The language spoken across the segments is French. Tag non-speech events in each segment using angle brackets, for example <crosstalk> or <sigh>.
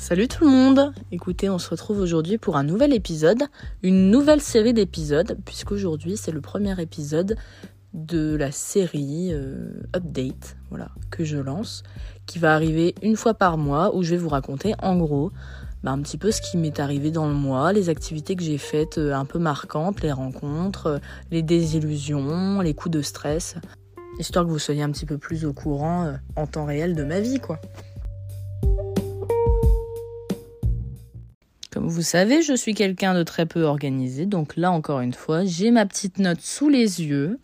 Salut tout le monde Écoutez, on se retrouve aujourd'hui pour un nouvel épisode, une nouvelle série d'épisodes, puisqu'aujourd'hui c'est le premier épisode de la série euh, Update, voilà, que je lance, qui va arriver une fois par mois, où je vais vous raconter en gros bah, un petit peu ce qui m'est arrivé dans le mois, les activités que j'ai faites euh, un peu marquantes, les rencontres, euh, les désillusions, les coups de stress, histoire que vous soyez un petit peu plus au courant en temps réel de ma vie, quoi. Vous savez, je suis quelqu'un de très peu organisé, donc là encore une fois, j'ai ma petite note sous les yeux.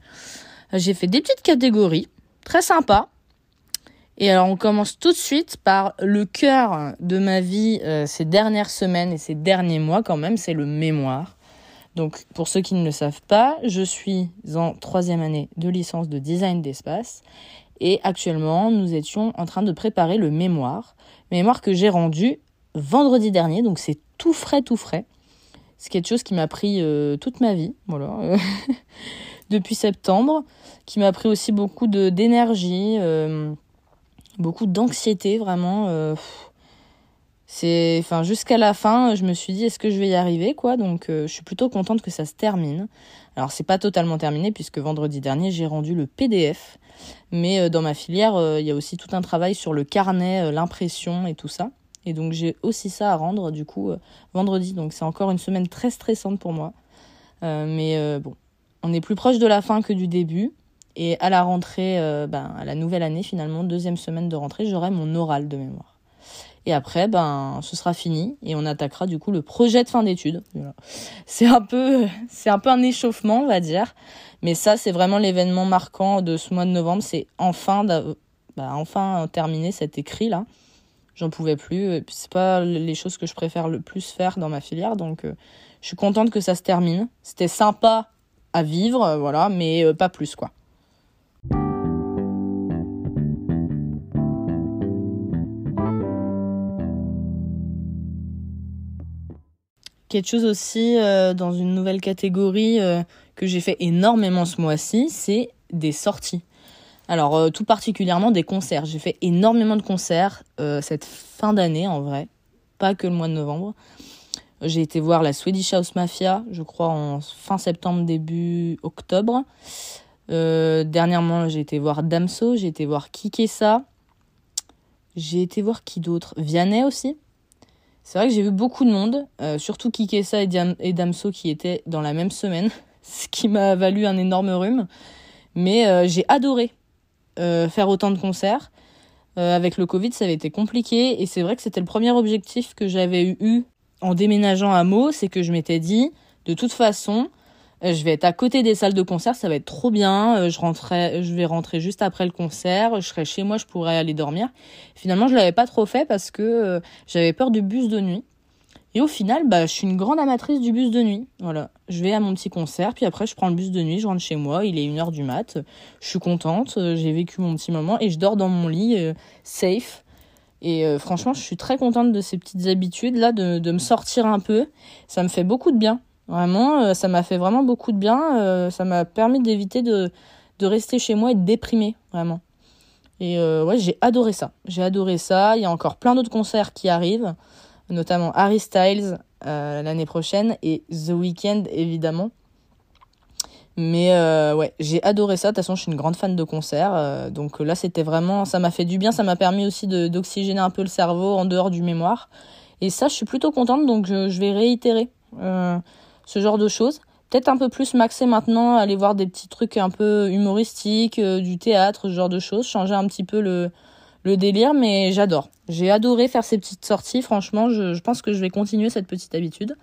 J'ai fait des petites catégories, très sympa. Et alors on commence tout de suite par le cœur de ma vie euh, ces dernières semaines et ces derniers mois quand même, c'est le mémoire. Donc pour ceux qui ne le savent pas, je suis en troisième année de licence de design d'espace et actuellement nous étions en train de préparer le mémoire, mémoire que j'ai rendu vendredi dernier, donc c'est tout frais, tout frais. C'est quelque chose qui m'a pris euh, toute ma vie, voilà, <laughs> depuis septembre, qui m'a pris aussi beaucoup d'énergie, euh, beaucoup d'anxiété, vraiment. Euh, c'est, enfin, jusqu'à la fin, je me suis dit, est-ce que je vais y arriver, quoi? Donc, je suis plutôt contente que ça se termine. Alors, c'est pas totalement terminé puisque vendredi dernier, j'ai rendu le PDF, mais dans ma filière, il y a aussi tout un travail sur le carnet, l'impression et tout ça. Et donc j'ai aussi ça à rendre du coup euh, vendredi. Donc c'est encore une semaine très stressante pour moi. Euh, mais euh, bon, on est plus proche de la fin que du début. Et à la rentrée, ben, à la nouvelle année finalement, deuxième semaine de rentrée, j'aurai mon oral de mémoire. Et après, ben, ce sera fini et on attaquera du coup le projet de fin d'études. C'est un peu, <laughs> c'est un peu un échauffement, on va dire. Mais ça, c'est vraiment l'événement marquant de ce mois de novembre. C'est enfin, bah, enfin terminer cet écrit là j'en pouvais plus. C'est pas les choses que je préfère le plus faire dans ma filière, donc euh, je suis contente que ça se termine. C'était sympa à vivre, euh, voilà, mais euh, pas plus quoi. Quelque chose aussi dans une nouvelle catégorie que j'ai fait énormément ce mois-ci, c'est des sorties. Alors, euh, tout particulièrement des concerts. J'ai fait énormément de concerts euh, cette fin d'année, en vrai. Pas que le mois de novembre. J'ai été voir la Swedish House Mafia, je crois en fin septembre, début octobre. Euh, dernièrement, j'ai été voir Damso, j'ai été voir Kikessa. J'ai été voir qui d'autre? Vianney aussi. C'est vrai que j'ai vu beaucoup de monde, surtout Kikessa et, et Damso qui étaient dans la même semaine, <laughs> ce qui m'a valu un énorme rhume. Mais j'ai adoré. Euh, faire autant de concerts. Euh, avec le Covid, ça avait été compliqué et c'est vrai que c'était le premier objectif que j'avais eu en déménageant à Meaux, c'est que je m'étais dit, de toute façon, euh, je vais être à côté des salles de concert, ça va être trop bien. Je rentrais, je vais rentrer juste après le concert, je serai chez moi, je pourrais aller dormir. Finalement, je l'avais pas trop fait parce que j'avais peur du bus de nuit. Et au final, bah, je suis une grande amatrice du bus de nuit. Voilà. Je vais à mon petit concert, puis après, je prends le bus de nuit, je rentre chez moi, il est une heure du mat. Je suis contente, euh, j'ai vécu mon petit moment et je dors dans mon lit, euh, safe. Et euh, franchement, je suis très contente de ces petites habitudes-là, de, de, me sortir un peu. Ça me fait beaucoup de bien. Vraiment, ça m'a fait vraiment beaucoup de bien. ça m'a permis d'éviter de, de rester chez moi et de déprimer, vraiment. Et ouais, j'ai adoré ça. J'ai adoré ça. Il y a encore plein d'autres concerts qui arrivent notamment Harry Styles euh, l'année prochaine et The Weeknd évidemment. Mais euh, ouais, j'ai adoré ça. De toute façon, je suis une grande fan de concerts. Euh, donc là, c'était vraiment, ça m'a fait du bien. Ça m'a permis aussi d'oxygéner un peu le cerveau en dehors du mémoire. Et ça, je suis plutôt contente. Donc je, je vais réitérer ce genre de choses. Peut-être un peu plus maxer maintenant, aller voir des petits trucs un peu humoristiques, du théâtre, ce genre de choses. Changer un petit peu le, le délire, mais j'adore. J'ai adoré faire ces petites sorties. Franchement, je, pense que je vais continuer cette petite habitude.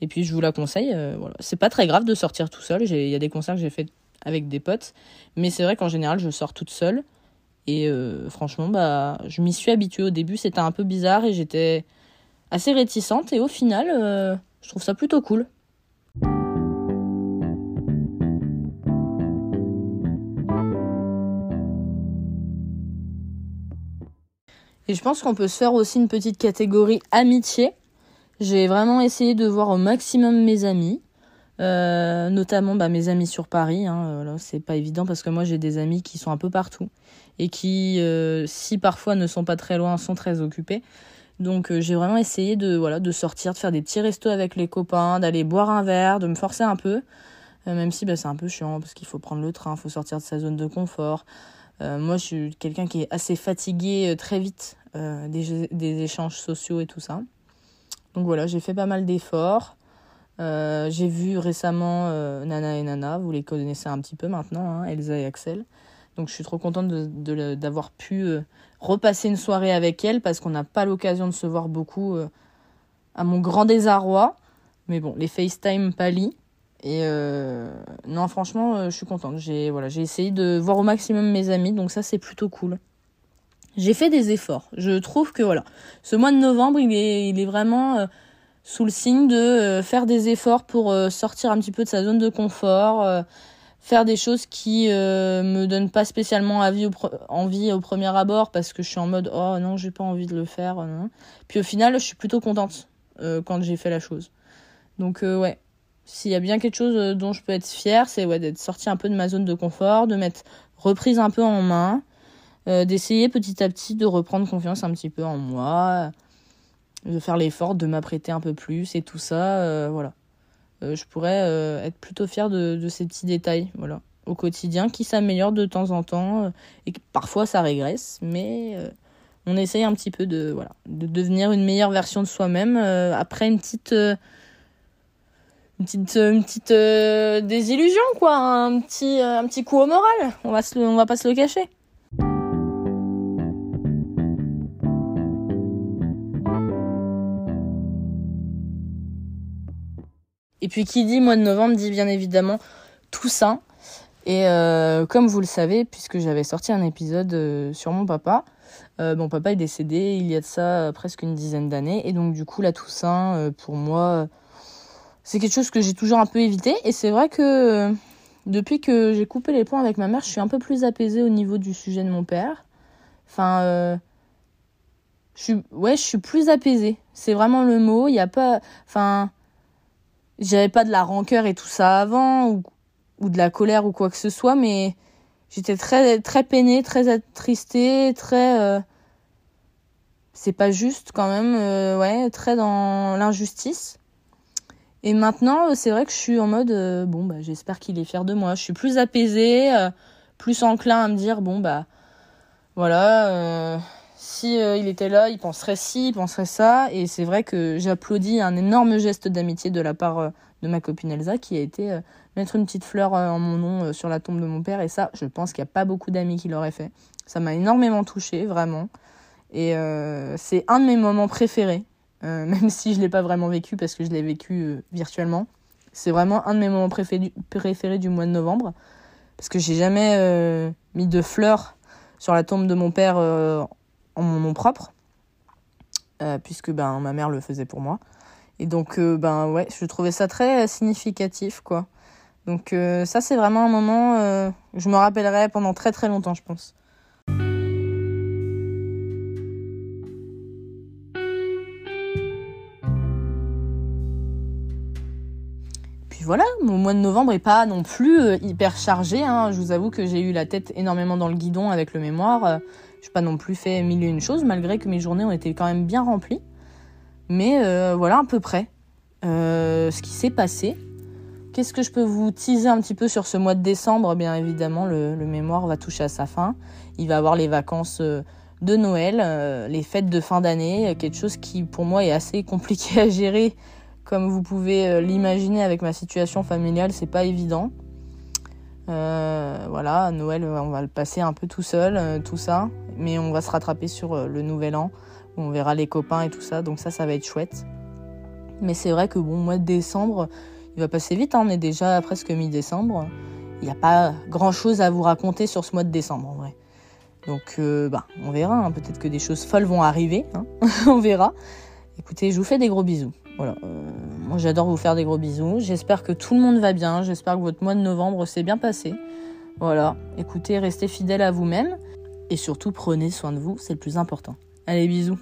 Et puis, je vous la conseille. Euh, voilà. C'est pas très grave de sortir tout seul. Il y a des concerts que j'ai fait avec des potes. Mais c'est vrai qu'en général, je sors toute seule. Et euh, franchement, bah, je m'y suis habituée au début. C'était un peu bizarre et j'étais assez réticente. Et au final, euh, je trouve ça plutôt cool. Et je pense qu'on peut se faire aussi une petite catégorie amitié. J'ai vraiment essayé de voir au maximum mes amis, euh, notamment bah, mes amis sur Paris. Hein, c'est pas évident parce que moi j'ai des amis qui sont un peu partout et qui, euh, si parfois ne sont pas très loin, sont très occupés. Donc j'ai vraiment essayé de sortir, de faire des petits restos avec les copains, d'aller boire un verre, de me forcer un peu. même si bah, c'est un peu chiant parce qu'il faut prendre le train, il faut sortir de sa zone de confort. Moi je suis quelqu'un qui est assez fatigué très vite des, des échanges sociaux et tout ça. Donc voilà, j'ai fait pas mal d'efforts. Euh, j'ai vu récemment euh, Nana et Nana, vous les connaissez un petit peu maintenant, hein, Elsa et Axel. Donc je suis trop contente d'avoir pu euh, repasser une soirée avec elles parce qu'on n'a pas l'occasion de se voir beaucoup à mon grand désarroi. Mais bon, les FaceTime pâlis. Et non, franchement, je suis contente. J'ai voilà, j'ai essayé de voir au maximum mes amis, donc ça c'est plutôt cool. J'ai fait des efforts. Je trouve que voilà, ce mois de novembre, il est, il est vraiment sous le signe de euh, faire des efforts pour euh, sortir un petit peu de sa zone de confort, euh, faire des choses qui me donnent pas spécialement envie au, envie au premier abord parce que je suis en mode oh non j'ai pas envie de le faire. Puis au final je suis plutôt contente quand j'ai fait la chose. Donc ouais, s'il y a bien quelque chose dont je peux être fière, c'est ouais, d'être sorti un peu de ma zone de confort, de m'être reprise un peu en main, d'essayer petit à petit de reprendre confiance un petit peu en moi, de faire l'effort de m'apprêter un peu plus et tout ça, euh, voilà. Euh, je pourrais euh, être plutôt fière de, de, ces petits détails, voilà, au quotidien, qui s'améliorent de temps en temps et parfois ça régresse, mais on essaye un petit peu de, voilà, de devenir une meilleure version de soi-même après une petite une petite, une petite désillusion quoi un petit un petit coup au moral on va on va pas se le cacher Et puis qui dit mois de novembre dit bien évidemment Toussaint. Et euh, comme vous le savez, puisque j'avais sorti un épisode euh, sur mon papa, euh, mon papa est décédé il y a de ça presque une dizaine d'années. Et donc du coup, la Toussaint, pour moi, c'est quelque chose que j'ai toujours un peu évité. Et c'est vrai que depuis que j'ai coupé les ponts avec ma mère, je suis un peu plus apaisée au niveau du sujet de mon père. Enfin, je suis, ouais, je suis plus apaisée. C'est vraiment le mot. Il n'y a pas, enfin j'avais pas de la rancœur et tout ça avant ou, ou de la colère ou quoi que ce soit mais j'étais très très peinée très attristée très euh, c'est pas juste quand même euh, ouais très dans l'injustice et maintenant c'est vrai que je suis en mode euh, bon bah j'espère qu'il est fier de moi je suis plus apaisée plus enclin à me dire bon bah voilà si euh, il était là, il penserait ci, il penserait ça. Et c'est vrai que j'applaudis un énorme geste d'amitié de la part euh, de ma copine Elsa qui a été euh, mettre une petite fleur en mon nom sur la tombe de mon père. Et ça, je pense qu'il n'y a pas beaucoup d'amis qui l'auraient fait. Ça m'a énormément touchée, vraiment. Et c'est un de mes moments préférés, <laughs> même si je ne l'ai pas vraiment vécu parce que je l'ai vécu virtuellement. C'est vraiment un de mes moments préférés du mois de novembre. Parce que j'ai jamais mis de fleurs sur la tombe de mon père en mon nom propre, euh, puisque ben, ma mère le faisait pour moi. Et donc, euh, ben ouais, je trouvais ça très significatif, quoi. Donc euh, ça, c'est vraiment un moment, je me rappellerai pendant très très longtemps, je pense. Voilà, mon mois de novembre est pas non plus hyper chargé. Hein. Je vous avoue que j'ai eu la tête énormément dans le guidon avec le mémoire. Je n'ai pas non plus fait mille et une choses, malgré que mes journées ont été quand même bien remplies. Mais euh, voilà à peu près euh, ce qui s'est passé. Qu'est-ce que je peux vous teaser un petit peu sur ce mois de décembre? Bien évidemment, le, mémoire va toucher à sa fin. Il va avoir les vacances euh, de Noël, les fêtes de fin d'année, quelque chose qui pour moi est assez compliqué <laughs> à gérer. Comme vous pouvez l'imaginer avec ma situation familiale, c'est pas évident. Euh, voilà, Noël, on va le passer un peu tout seul, euh, tout ça. Mais on va se rattraper sur euh, le nouvel an, où on verra les copains et tout ça. Donc ça, ça va être chouette. Mais c'est vrai que bon, mois de décembre, il va passer vite. Hein, on est déjà presque mi-décembre. Il n'y a pas grand-chose à vous raconter sur ce mois de décembre, en vrai. Donc, bah, on verra. Hein. Peut-être que des choses folles vont arriver. Hein. <laughs> on verra. Écoutez, je vous fais des gros bisous. Voilà. Euh, j'adore vous faire des gros bisous. J'espère que tout le monde va bien. J'espère que votre mois de novembre s'est bien passé. Voilà. Écoutez, restez fidèles à vous-même. Et surtout, prenez soin de vous. C'est le plus important. Allez, bisous.